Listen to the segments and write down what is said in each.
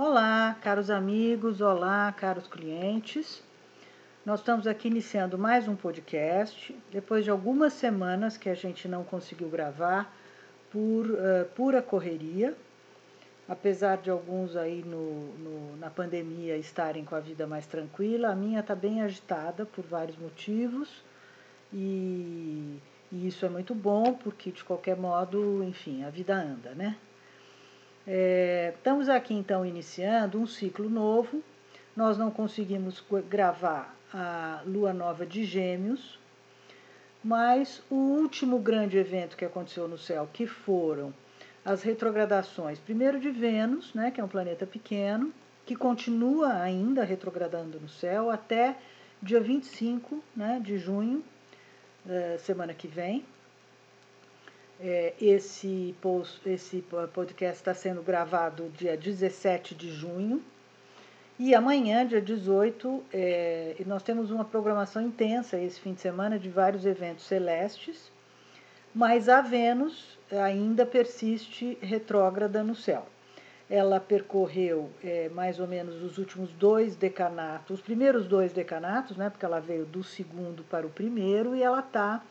Olá, caros amigos, olá, caros clientes. Nós estamos aqui iniciando mais um podcast, depois de algumas semanas que a gente não conseguiu gravar por uh, pura correria, apesar de alguns aí no, no, na pandemia estarem com a vida mais tranquila, a minha está bem agitada por vários motivos e, e isso é muito bom porque, de qualquer modo, enfim, a vida anda, né? É, estamos aqui então iniciando um ciclo novo. Nós não conseguimos gravar a Lua Nova de Gêmeos, mas o último grande evento que aconteceu no céu, que foram as retrogradações, primeiro de Vênus, né, que é um planeta pequeno, que continua ainda retrogradando no céu até dia 25 né, de junho, eh, semana que vem. É, esse, post, esse podcast está sendo gravado dia 17 de junho. E amanhã, dia 18, é, nós temos uma programação intensa esse fim de semana de vários eventos celestes, mas a Vênus ainda persiste retrógrada no céu. Ela percorreu é, mais ou menos os últimos dois decanatos, os primeiros dois decanatos, né, porque ela veio do segundo para o primeiro, e ela está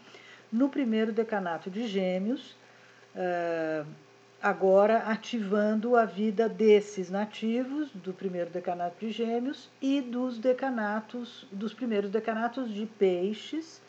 no primeiro decanato de Gêmeos, uh, agora ativando a vida desses nativos do primeiro decanato de Gêmeos e dos decanatos, dos primeiros decanatos de Peixes,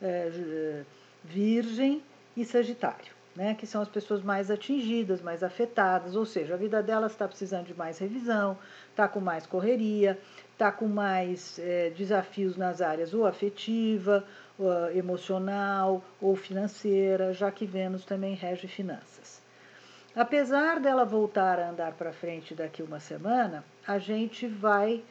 uh, Virgem e Sagitário. Né, que são as pessoas mais atingidas, mais afetadas, ou seja, a vida delas está precisando de mais revisão, está com mais correria, está com mais é, desafios nas áreas ou afetiva, uh, emocional ou financeira, já que Vênus também rege finanças. Apesar dela voltar a andar para frente daqui uma semana, a gente vai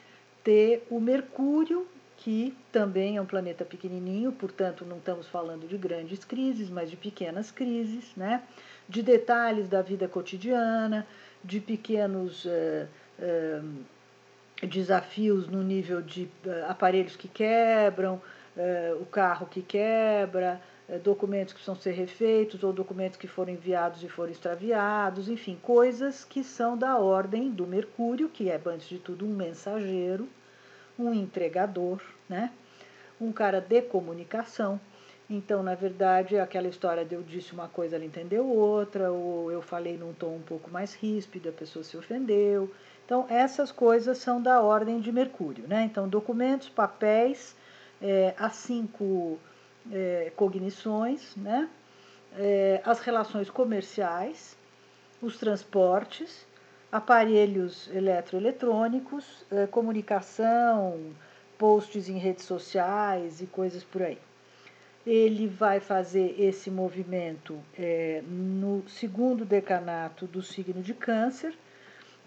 ter o Mercúrio, que também é um planeta pequenininho, portanto não estamos falando de grandes crises, mas de pequenas crises, né? de detalhes da vida cotidiana, de pequenos uh, uh, desafios no nível de uh, aparelhos que quebram, eh, o carro que quebra, eh, documentos que precisam ser refeitos ou documentos que foram enviados e foram extraviados, enfim, coisas que são da ordem do Mercúrio, que é, antes de tudo, um mensageiro, um entregador, né? um cara de comunicação. Então, na verdade, é aquela história de eu disse uma coisa, ela entendeu outra, ou eu falei num tom um pouco mais ríspido, a pessoa se ofendeu. Então, essas coisas são da ordem de Mercúrio. Né? Então, documentos, papéis é, as cinco é, cognições, né? É, as relações comerciais, os transportes, aparelhos eletroeletrônicos, é, comunicação, posts em redes sociais e coisas por aí. Ele vai fazer esse movimento é, no segundo decanato do signo de Câncer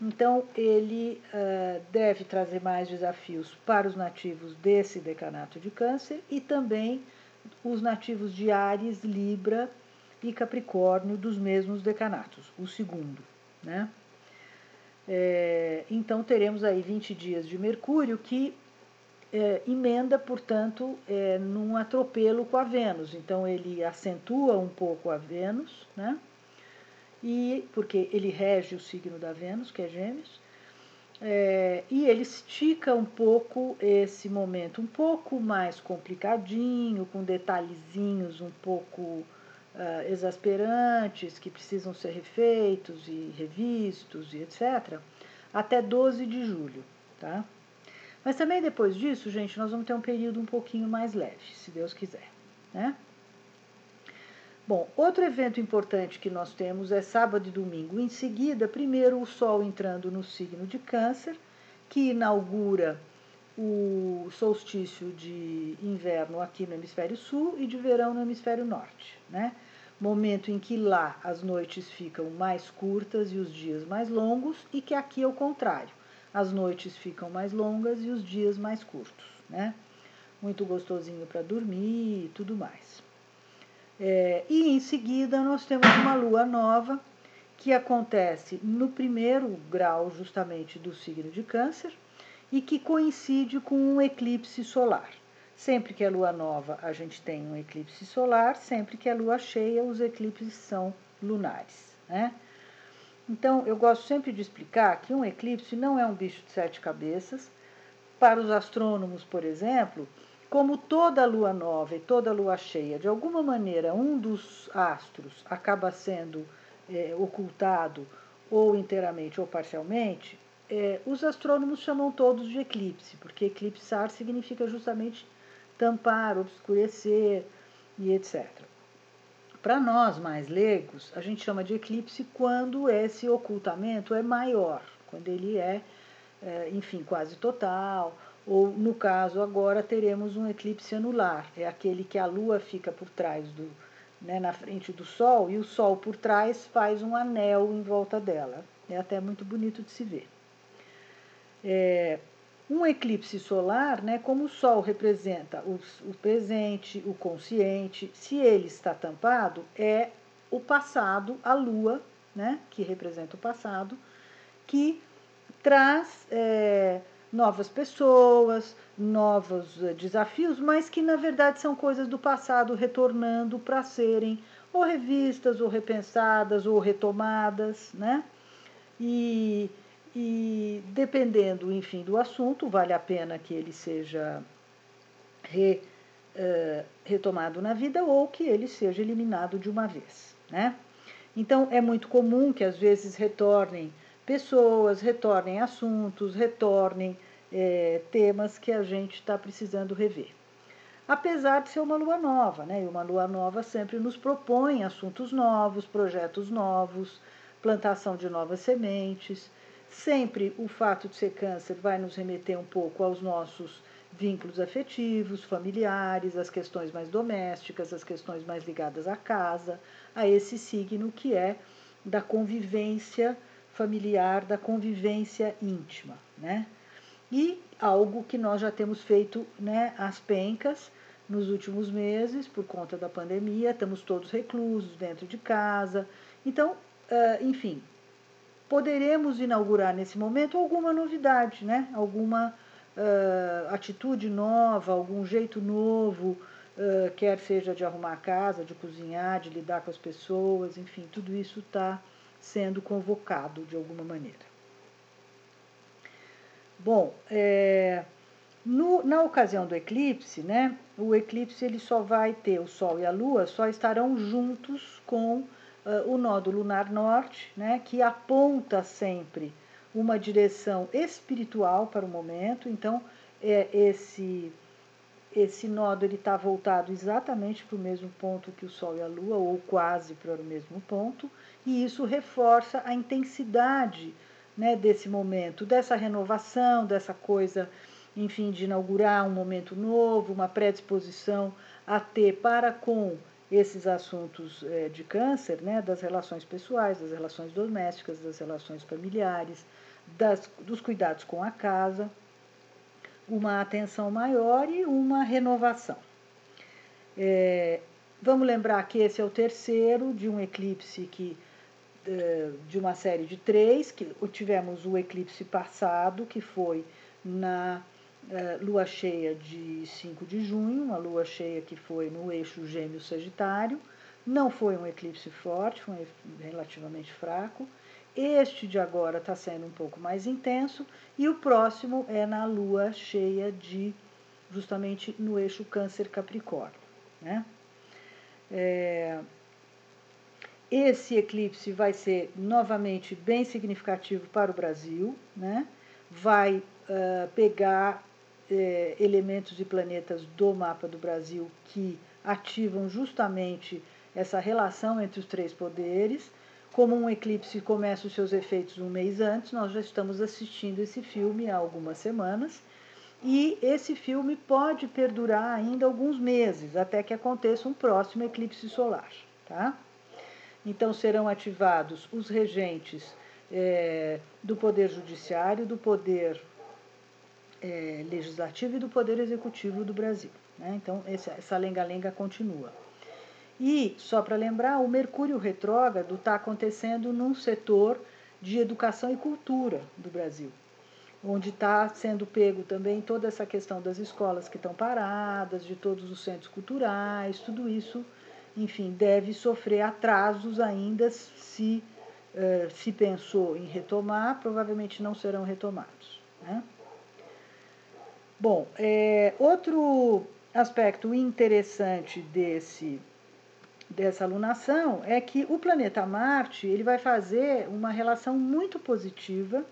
então, ele uh, deve trazer mais desafios para os nativos desse decanato de Câncer e também os nativos de Ares, Libra e Capricórnio dos mesmos decanatos, o segundo. Né? É, então, teremos aí 20 dias de Mercúrio que é, emenda, portanto, é, num atropelo com a Vênus. Então, ele acentua um pouco a Vênus, né? E porque ele rege o signo da Vênus, que é Gêmeos, é, e ele estica um pouco esse momento, um pouco mais complicadinho, com detalhezinhos um pouco uh, exasperantes, que precisam ser refeitos e revistos e etc., até 12 de julho, tá? Mas também depois disso, gente, nós vamos ter um período um pouquinho mais leve, se Deus quiser, né? Bom, outro evento importante que nós temos é sábado e domingo. Em seguida, primeiro o Sol entrando no signo de Câncer, que inaugura o solstício de inverno aqui no hemisfério sul e de verão no hemisfério norte, né? Momento em que lá as noites ficam mais curtas e os dias mais longos, e que aqui é o contrário. As noites ficam mais longas e os dias mais curtos, né? Muito gostosinho para dormir e tudo mais. É, e em seguida nós temos uma lua nova que acontece no primeiro grau justamente do signo de Câncer e que coincide com um eclipse solar. Sempre que é lua nova, a gente tem um eclipse solar, sempre que é lua cheia, os eclipses são lunares. Né? Então, eu gosto sempre de explicar que um eclipse não é um bicho de sete cabeças. Para os astrônomos, por exemplo, como toda lua nova e toda lua cheia, de alguma maneira um dos astros acaba sendo é, ocultado ou inteiramente ou parcialmente, é, os astrônomos chamam todos de eclipse, porque eclipsar significa justamente tampar, obscurecer e etc. Para nós mais leigos, a gente chama de eclipse quando esse ocultamento é maior, quando ele é, é enfim, quase total, ou no caso agora teremos um eclipse anular, é aquele que a Lua fica por trás do, né, na frente do Sol e o Sol por trás faz um anel em volta dela. É até muito bonito de se ver. É, um eclipse solar, né, como o Sol representa o, o presente, o consciente, se ele está tampado, é o passado, a Lua, né, que representa o passado, que traz é, novas pessoas, novos eh, desafios, mas que na verdade são coisas do passado retornando para serem ou revistas, ou repensadas, ou retomadas, né? E, e dependendo, enfim, do assunto, vale a pena que ele seja re, uh, retomado na vida ou que ele seja eliminado de uma vez, né? Então, é muito comum que às vezes retornem pessoas, retornem assuntos, retornem é, temas que a gente está precisando rever. Apesar de ser uma lua nova, né? E uma lua nova sempre nos propõe assuntos novos, projetos novos, plantação de novas sementes. Sempre o fato de ser câncer vai nos remeter um pouco aos nossos vínculos afetivos, familiares, as questões mais domésticas, as questões mais ligadas à casa, a esse signo que é da convivência familiar, da convivência íntima, né? E algo que nós já temos feito, né, as pencas nos últimos meses por conta da pandemia, estamos todos reclusos dentro de casa. Então, enfim, poderemos inaugurar nesse momento alguma novidade, né? Alguma uh, atitude nova, algum jeito novo, uh, quer seja de arrumar a casa, de cozinhar, de lidar com as pessoas, enfim, tudo isso está sendo convocado de alguma maneira. Bom, é, no, na ocasião do eclipse, né, o eclipse ele só vai ter o Sol e a Lua só estarão juntos com uh, o nódo lunar norte, né, que aponta sempre uma direção espiritual para o momento. Então, é, esse esse ele está voltado exatamente para o mesmo ponto que o Sol e a Lua, ou quase para o mesmo ponto, e isso reforça a intensidade né, desse momento, dessa renovação, dessa coisa, enfim, de inaugurar um momento novo, uma predisposição a ter para com esses assuntos é, de câncer, né, das relações pessoais, das relações domésticas, das relações familiares, das, dos cuidados com a casa, uma atenção maior e uma renovação. É, vamos lembrar que esse é o terceiro de um eclipse que de uma série de três, que tivemos o eclipse passado, que foi na uh, lua cheia de 5 de junho, uma lua cheia que foi no eixo gêmeo sagitário. Não foi um eclipse forte, foi relativamente fraco. Este de agora está sendo um pouco mais intenso e o próximo é na lua cheia de justamente no eixo câncer capricórnio, né? É, esse eclipse vai ser novamente bem significativo para o Brasil, né? vai uh, pegar uh, elementos e planetas do mapa do Brasil que ativam justamente essa relação entre os três poderes. Como um eclipse começa os seus efeitos um mês antes, nós já estamos assistindo esse filme há algumas semanas. E esse filme pode perdurar ainda alguns meses, até que aconteça um próximo eclipse solar. Tá? Então serão ativados os regentes é, do Poder Judiciário, do Poder é, Legislativo e do Poder Executivo do Brasil. Né? Então essa lenga-lenga continua. E, só para lembrar, o Mercúrio retrógrado está acontecendo num setor de educação e cultura do Brasil, onde está sendo pego também toda essa questão das escolas que estão paradas, de todos os centros culturais, tudo isso enfim, deve sofrer atrasos ainda se uh, se pensou em retomar, provavelmente não serão retomados. Né? Bom, é, outro aspecto interessante desse, dessa alunação é que o planeta Marte ele vai fazer uma relação muito positiva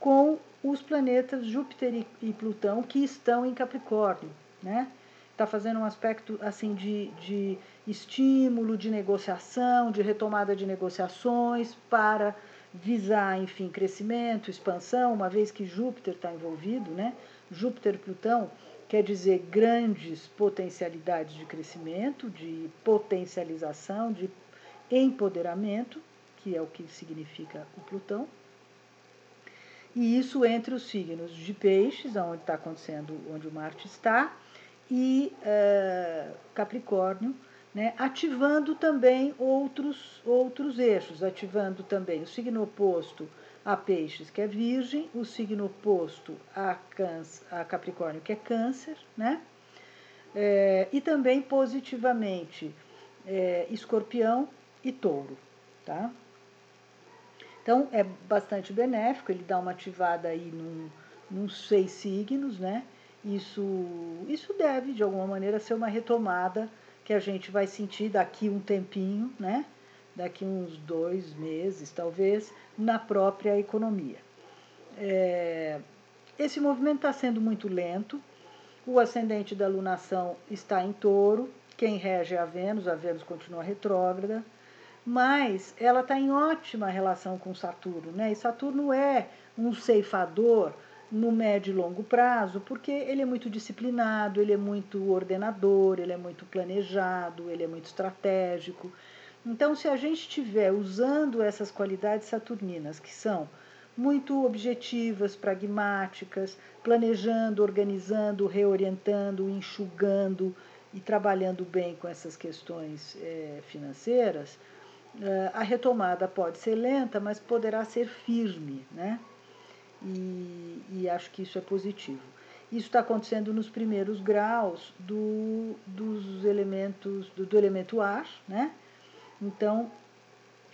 com os planetas Júpiter e Plutão que estão em Capricórnio, né? Está fazendo um aspecto assim de, de estímulo, de negociação, de retomada de negociações para visar, enfim, crescimento, expansão, uma vez que Júpiter está envolvido, né? Júpiter e Plutão quer dizer grandes potencialidades de crescimento, de potencialização, de empoderamento, que é o que significa o Plutão. E isso entre os signos de peixes, onde está acontecendo, onde o Marte está, e uh, Capricórnio, né, ativando também outros, outros eixos, ativando também o signo oposto a Peixes, que é Virgem, o signo oposto a, câncer, a Capricórnio, que é Câncer, né? É, e também positivamente é, Escorpião e Touro, tá? Então é bastante benéfico, ele dá uma ativada aí num, nos seis signos, né? Isso, isso deve, de alguma maneira, ser uma retomada que a gente vai sentir daqui um tempinho, né? Daqui uns dois meses, talvez, na própria economia. É, esse movimento está sendo muito lento, o ascendente da lunação está em touro, quem rege é a Vênus, a Vênus continua retrógrada, mas ela está em ótima relação com Saturno, né? E Saturno é um ceifador no médio e longo prazo, porque ele é muito disciplinado, ele é muito ordenador, ele é muito planejado, ele é muito estratégico. Então, se a gente estiver usando essas qualidades saturninas, que são muito objetivas, pragmáticas, planejando, organizando, reorientando, enxugando e trabalhando bem com essas questões é, financeiras, é, a retomada pode ser lenta, mas poderá ser firme, né? E, e acho que isso é positivo. Isso está acontecendo nos primeiros graus do, dos elementos do, do elemento ar, né? Então,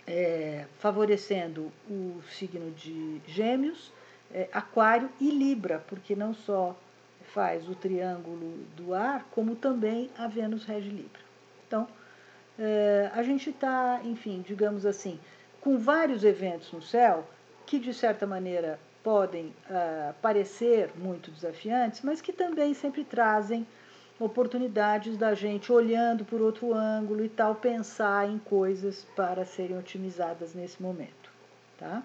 é, favorecendo o signo de Gêmeos, é, Aquário e Libra, porque não só faz o triângulo do ar, como também a Vênus rege Libra. Então, é, a gente está, enfim, digamos assim, com vários eventos no céu que, de certa maneira, podem uh, parecer muito desafiantes, mas que também sempre trazem oportunidades da gente olhando por outro ângulo e tal pensar em coisas para serem otimizadas nesse momento, tá?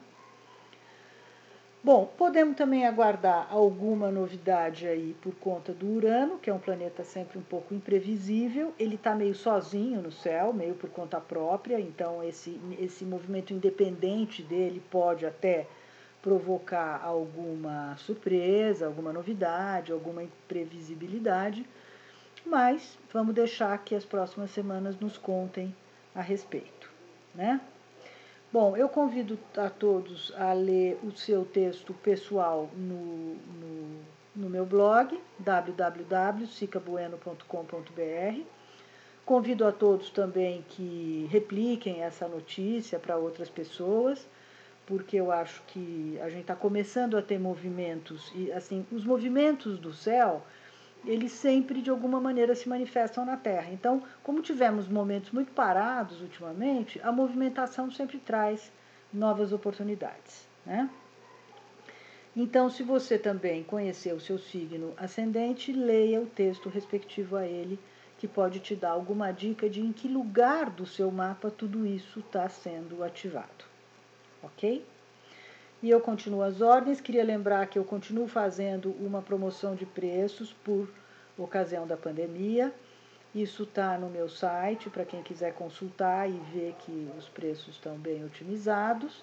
Bom, podemos também aguardar alguma novidade aí por conta do Urano, que é um planeta sempre um pouco imprevisível. Ele está meio sozinho no céu, meio por conta própria, então esse, esse movimento independente dele pode até provocar alguma surpresa, alguma novidade, alguma imprevisibilidade mas vamos deixar que as próximas semanas nos contem a respeito, né? Bom, eu convido a todos a ler o seu texto pessoal no, no, no meu blog, www.sicabueno.com.br. Convido a todos também que repliquem essa notícia para outras pessoas, porque eu acho que a gente está começando a ter movimentos, e assim, os movimentos do céu eles sempre de alguma maneira se manifestam na Terra. Então, como tivemos momentos muito parados ultimamente, a movimentação sempre traz novas oportunidades. Né? Então, se você também conhecer o seu signo ascendente, leia o texto respectivo a ele, que pode te dar alguma dica de em que lugar do seu mapa tudo isso está sendo ativado. Ok? E eu continuo as ordens. Queria lembrar que eu continuo fazendo uma promoção de preços por ocasião da pandemia. Isso está no meu site para quem quiser consultar e ver que os preços estão bem otimizados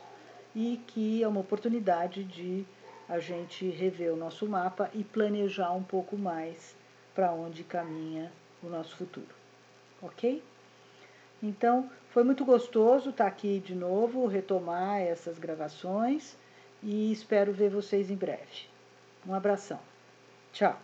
e que é uma oportunidade de a gente rever o nosso mapa e planejar um pouco mais para onde caminha o nosso futuro. Ok? Então, foi muito gostoso estar aqui de novo, retomar essas gravações e espero ver vocês em breve. Um abração. Tchau.